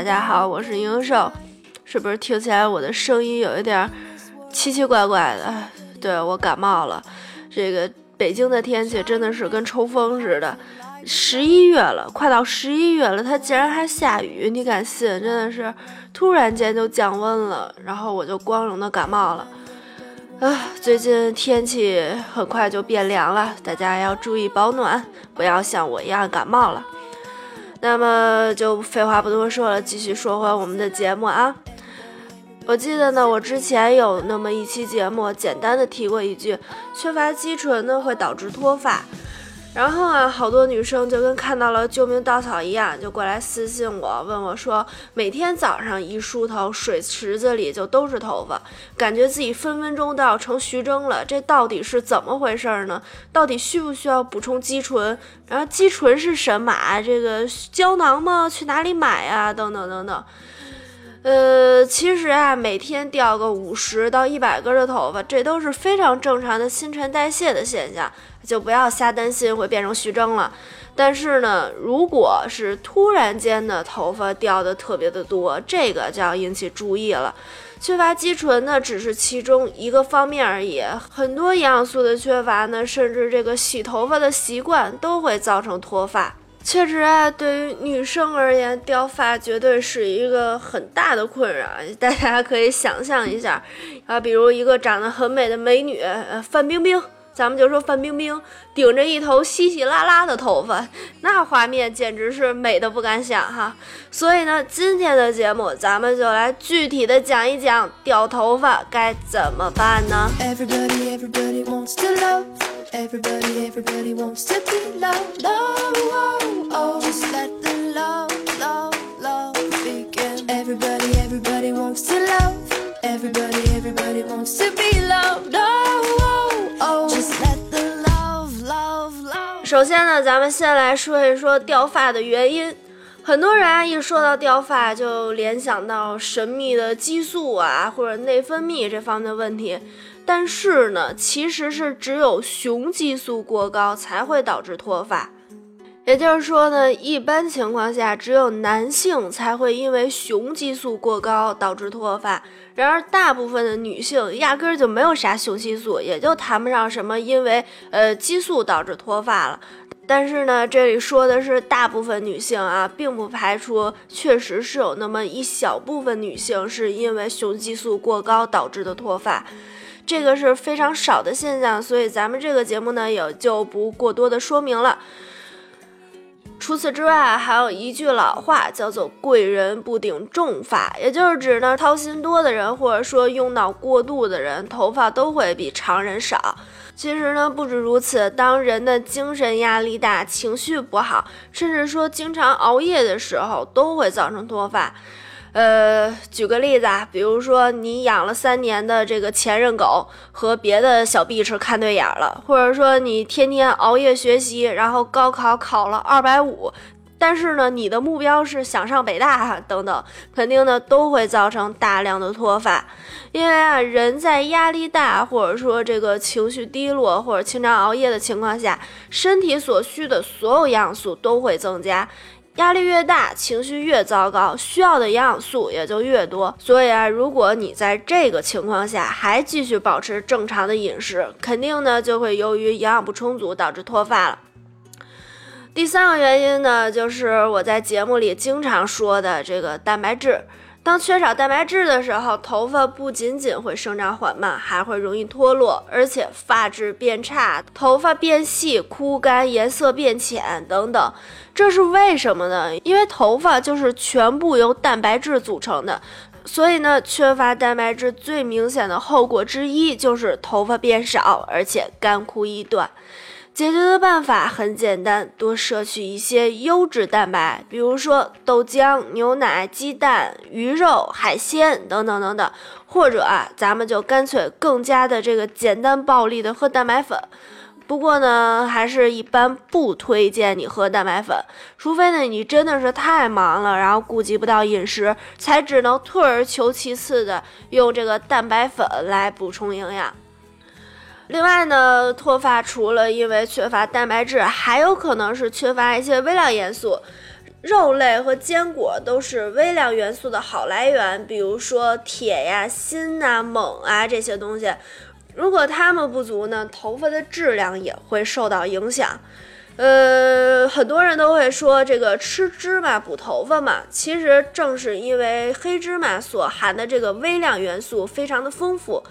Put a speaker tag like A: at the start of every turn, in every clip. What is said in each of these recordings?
A: 大家好，我是英寿，是不是听起来我的声音有一点奇奇怪怪的？对我感冒了。这个北京的天气真的是跟抽风似的，十一月了，快到十一月了，它竟然还下雨，你敢信？真的是突然间就降温了，然后我就光荣的感冒了。啊，最近天气很快就变凉了，大家要注意保暖，不要像我一样感冒了。那么就废话不多说了，继续说回我们的节目啊。我记得呢，我之前有那么一期节目，简单的提过一句，缺乏肌醇呢会导致脱发。然后啊，好多女生就跟看到了救命稻草一样，就过来私信我，问我说，每天早上一梳头，水池子里就都是头发，感觉自己分分钟都要成徐峥了，这到底是怎么回事呢？到底需不需要补充肌醇？然后肌醇是神马？这个胶囊吗？去哪里买啊？等等等等。呃，其实啊，每天掉个五十到一百根的头发，这都是非常正常的新陈代谢的现象。就不要瞎担心会变成徐峥了，但是呢，如果是突然间的头发掉的特别的多，这个就要引起注意了。缺乏肌醇呢，只是其中一个方面而已，很多营养素的缺乏呢，甚至这个洗头发的习惯都会造成脱发。确实啊，对于女生而言，掉发绝对是一个很大的困扰。大家可以想象一下，啊，比如一个长得很美的美女，呃，范冰冰。咱们就说范冰冰顶着一头稀稀拉拉的头发，那画面简直是美的不敢想哈。所以呢，今天的节目咱们就来具体的讲一讲掉头发该怎么办呢？首先呢，咱们先来说一说掉发的原因。很多人一说到掉发，就联想到神秘的激素啊，或者内分泌这方面的问题。但是呢，其实是只有雄激素过高才会导致脱发。也就是说呢，一般情况下，只有男性才会因为雄激素过高导致脱发。然而，大部分的女性压根儿就没有啥雄激素，也就谈不上什么因为呃激素导致脱发了。但是呢，这里说的是大部分女性啊，并不排除确实是有那么一小部分女性是因为雄激素过高导致的脱发，这个是非常少的现象，所以咱们这个节目呢也就不过多的说明了。除此之外，还有一句老话叫做“贵人不顶重发”，也就是指呢，掏心多的人，或者说用脑过度的人，头发都会比常人少。其实呢，不止如此，当人的精神压力大、情绪不好，甚至说经常熬夜的时候，都会造成脱发。呃，举个例子啊，比如说你养了三年的这个前任狗和别的小碧池看对眼了，或者说你天天熬夜学习，然后高考考了二百五，但是呢，你的目标是想上北大等等，肯定呢都会造成大量的脱发。因为啊，人在压力大或者说这个情绪低落或者经常熬夜的情况下，身体所需的所有营养素都会增加。压力越大，情绪越糟糕，需要的营养素也就越多。所以啊，如果你在这个情况下还继续保持正常的饮食，肯定呢就会由于营养不充足导致脱发了。第三个原因呢，就是我在节目里经常说的这个蛋白质。当缺少蛋白质的时候，头发不仅仅会生长缓慢，还会容易脱落，而且发质变差，头发变细、枯干、颜色变浅等等。这是为什么呢？因为头发就是全部由蛋白质组成的，所以呢，缺乏蛋白质最明显的后果之一就是头发变少，而且干枯易断。解决的办法很简单，多摄取一些优质蛋白，比如说豆浆、牛奶、鸡蛋、鱼肉、海鲜等等等等，或者啊，咱们就干脆更加的这个简单暴力的喝蛋白粉。不过呢，还是一般不推荐你喝蛋白粉，除非呢你真的是太忙了，然后顾及不到饮食，才只能退而求其次的用这个蛋白粉来补充营养。另外呢，脱发除了因为缺乏蛋白质，还有可能是缺乏一些微量元素。肉类和坚果都是微量元素的好来源，比如说铁呀、锌呐、锰啊这些东西。如果它们不足呢，头发的质量也会受到影响。呃，很多人都会说这个吃芝麻补头发嘛，其实正是因为黑芝麻所含的这个微量元素非常的丰富。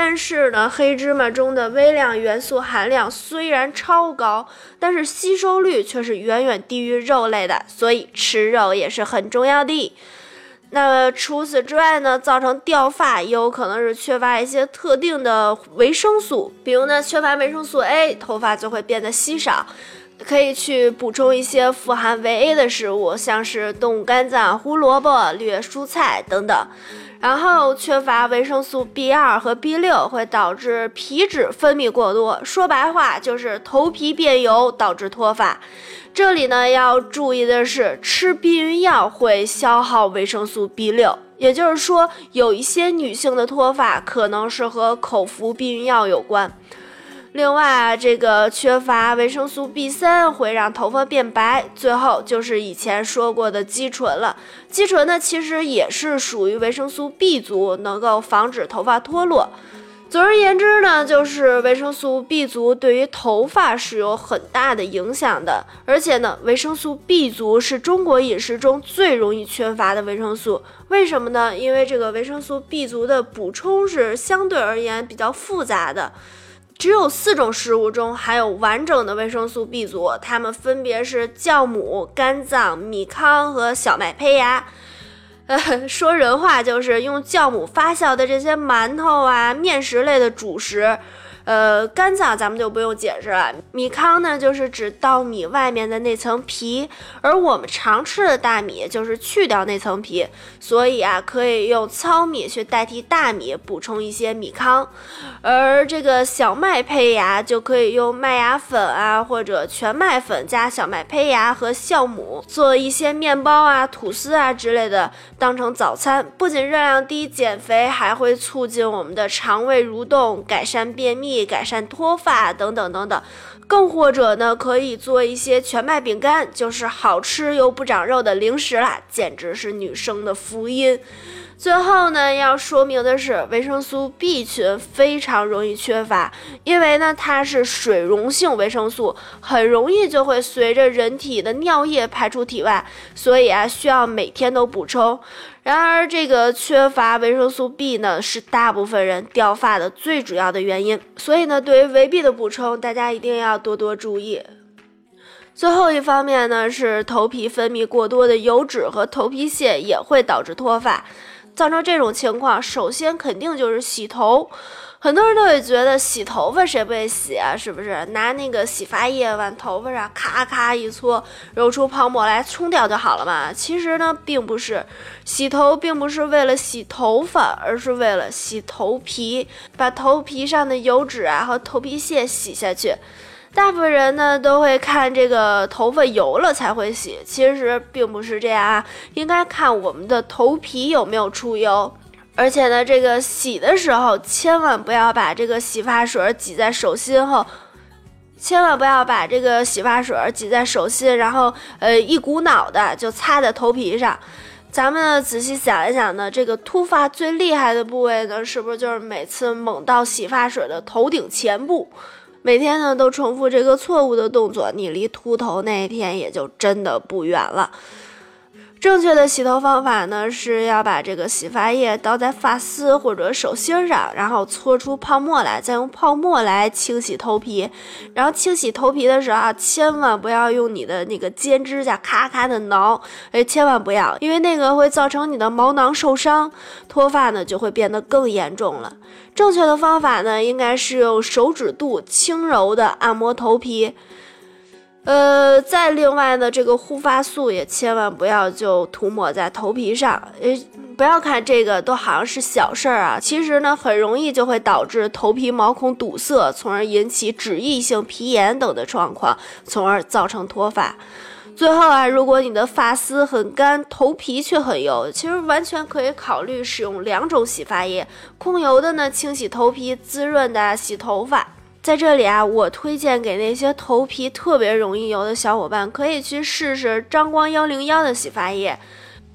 A: 但是呢，黑芝麻中的微量元素含量虽然超高，但是吸收率却是远远低于肉类的，所以吃肉也是很重要的。那除此之外呢，造成掉发也有可能是缺乏一些特定的维生素，比如呢，缺乏维生素 A，头发就会变得稀少。可以去补充一些富含维 A 的食物，像是动物肝脏、胡萝卜、绿叶蔬菜等等。然后缺乏维生素 B 二和 B 六会导致皮脂分泌过多，说白话就是头皮变油，导致脱发。这里呢要注意的是，吃避孕药会消耗维生素 B 六，也就是说，有一些女性的脱发可能是和口服避孕药有关。另外，这个缺乏维生素 B 三会让头发变白。最后就是以前说过的肌醇了，肌醇呢其实也是属于维生素 B 族，能够防止头发脱落。总而言之呢，就是维生素 B 族对于头发是有很大的影响的。而且呢，维生素 B 族是中国饮食中最容易缺乏的维生素。为什么呢？因为这个维生素 B 族的补充是相对而言比较复杂的。只有四种食物中含有完整的维生素 B 族，它们分别是酵母、肝脏、米糠和小麦胚芽。呃，说人话就是用酵母发酵的这些馒头啊、面食类的主食。呃，肝脏咱们就不用解释了。米糠呢，就是指稻米外面的那层皮，而我们常吃的大米就是去掉那层皮，所以啊，可以用糙米去代替大米，补充一些米糠。而这个小麦胚芽就可以用麦芽粉啊，或者全麦粉加小麦胚芽和酵母做一些面包啊、吐司啊之类的，当成早餐，不仅热量低、减肥，还会促进我们的肠胃蠕动，改善便秘。改善脱发等等等等，更或者呢，可以做一些全麦饼干，就是好吃又不长肉的零食啦，简直是女生的福音。最后呢，要说明的是，维生素 B 群非常容易缺乏，因为呢，它是水溶性维生素，很容易就会随着人体的尿液排出体外，所以啊，需要每天都补充。然而，这个缺乏维生素 B 呢，是大部分人掉发的最主要的原因。所以呢，对于维 B 的补充，大家一定要多多注意。最后一方面呢，是头皮分泌过多的油脂和头皮屑也会导致脱发。造成这种情况，首先肯定就是洗头。很多人都会觉得洗头发谁不会洗啊？是不是拿那个洗发液往头发上咔咔一搓，揉出泡沫来冲掉就好了嘛？其实呢，并不是。洗头并不是为了洗头发，而是为了洗头皮，把头皮上的油脂啊和头皮屑洗下去。大部分人呢都会看这个头发油了才会洗，其实并不是这样啊，应该看我们的头皮有没有出油。而且呢，这个洗的时候千万不要把这个洗发水挤在手心后，千万不要把这个洗发水挤在手心，然后呃一股脑的就擦在头皮上。咱们仔细想一想呢，这个秃发最厉害的部位呢，是不是就是每次猛倒洗发水的头顶前部？每天呢都重复这个错误的动作，你离秃头那一天也就真的不远了。正确的洗头方法呢，是要把这个洗发液倒在发丝或者手心上，然后搓出泡沫来，再用泡沫来清洗头皮。然后清洗头皮的时候啊，千万不要用你的那个尖指甲咔咔的挠，哎，千万不要，因为那个会造成你的毛囊受伤，脱发呢就会变得更严重了。正确的方法呢，应该是用手指肚轻柔的按摩头皮。呃，再另外呢，这个护发素也千万不要就涂抹在头皮上。诶，不要看这个都好像是小事儿啊，其实呢，很容易就会导致头皮毛孔堵塞，从而引起脂溢性皮炎等的状况，从而造成脱发。最后啊，如果你的发丝很干，头皮却很油，其实完全可以考虑使用两种洗发液，控油的呢清洗头皮，滋润的洗头发。在这里啊，我推荐给那些头皮特别容易油的小伙伴，可以去试试张光幺零幺的洗发液，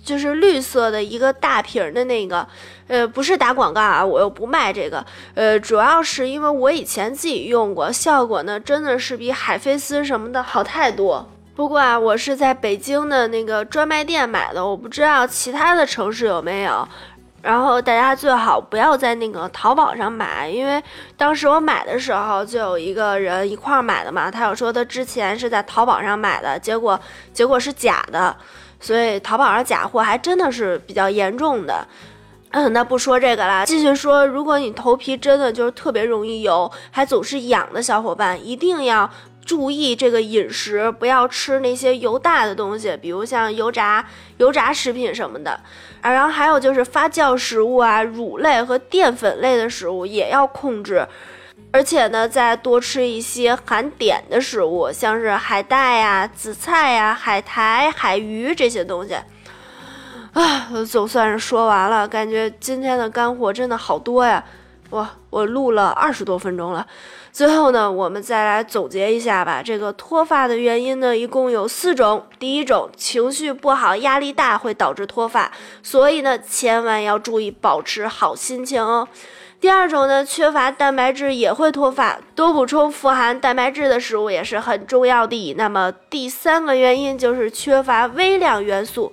A: 就是绿色的一个大瓶的那个。呃，不是打广告啊，我又不卖这个。呃，主要是因为我以前自己用过，效果呢真的是比海飞丝什么的好太多。不过啊，我是在北京的那个专卖店买的，我不知道其他的城市有没有。然后大家最好不要在那个淘宝上买，因为当时我买的时候就有一个人一块儿买的嘛，他有说他之前是在淘宝上买的，结果结果是假的，所以淘宝上假货还真的是比较严重的。嗯，那不说这个了，继续说，如果你头皮真的就是特别容易油，还总是痒的小伙伴，一定要注意这个饮食，不要吃那些油大的东西，比如像油炸、油炸食品什么的。啊，然后还有就是发酵食物啊，乳类和淀粉类的食物也要控制，而且呢，再多吃一些含碘的食物，像是海带呀、紫菜呀、海苔、海鱼这些东西。啊，总算是说完了，感觉今天的干货真的好多呀！哇，我录了二十多分钟了。最后呢，我们再来总结一下吧。这个脱发的原因呢，一共有四种。第一种，情绪不好、压力大会导致脱发，所以呢，千万要注意保持好心情哦。第二种呢，缺乏蛋白质也会脱发，多补充富含蛋白质的食物也是很重要的。那么第三个原因就是缺乏微量元素。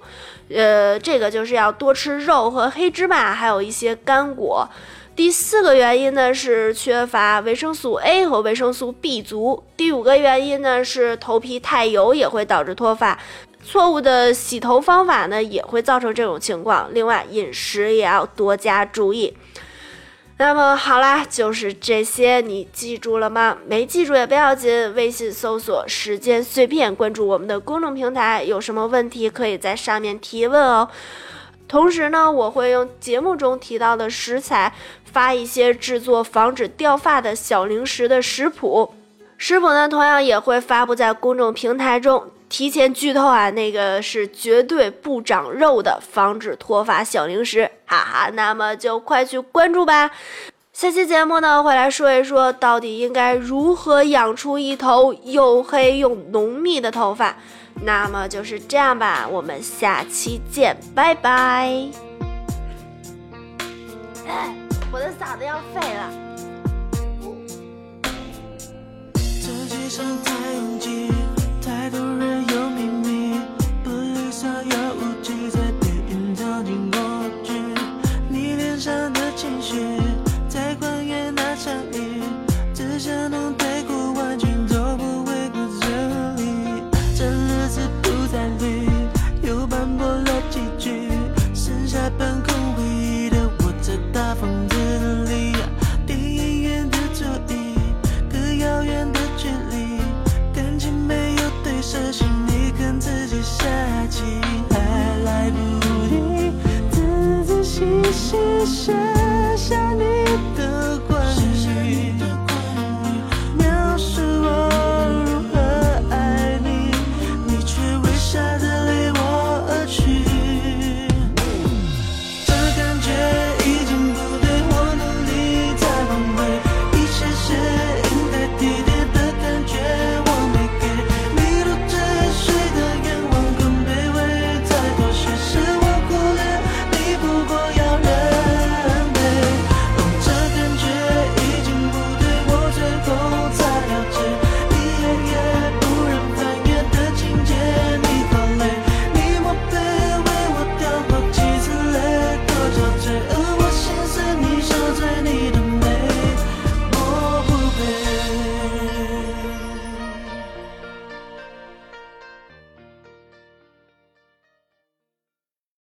A: 呃，这个就是要多吃肉和黑芝麻，还有一些干果。第四个原因呢是缺乏维生素 A 和维生素 B 族。第五个原因呢是头皮太油也会导致脱发，错误的洗头方法呢也会造成这种情况。另外，饮食也要多加注意。那么好啦，就是这些，你记住了吗？没记住也不要紧，微信搜索“时间碎片”，关注我们的公众平台，有什么问题可以在上面提问哦。同时呢，我会用节目中提到的食材发一些制作防止掉发的小零食的食谱，食谱呢同样也会发布在公众平台中。提前剧透啊，那个是绝对不长肉的防止脱发小零食，哈哈，那么就快去关注吧。下期节目呢，会来说一说到底应该如何养出一头又黑又浓密的头发。那么就是这样吧，我们下期见，拜拜。我的嗓子要废了。这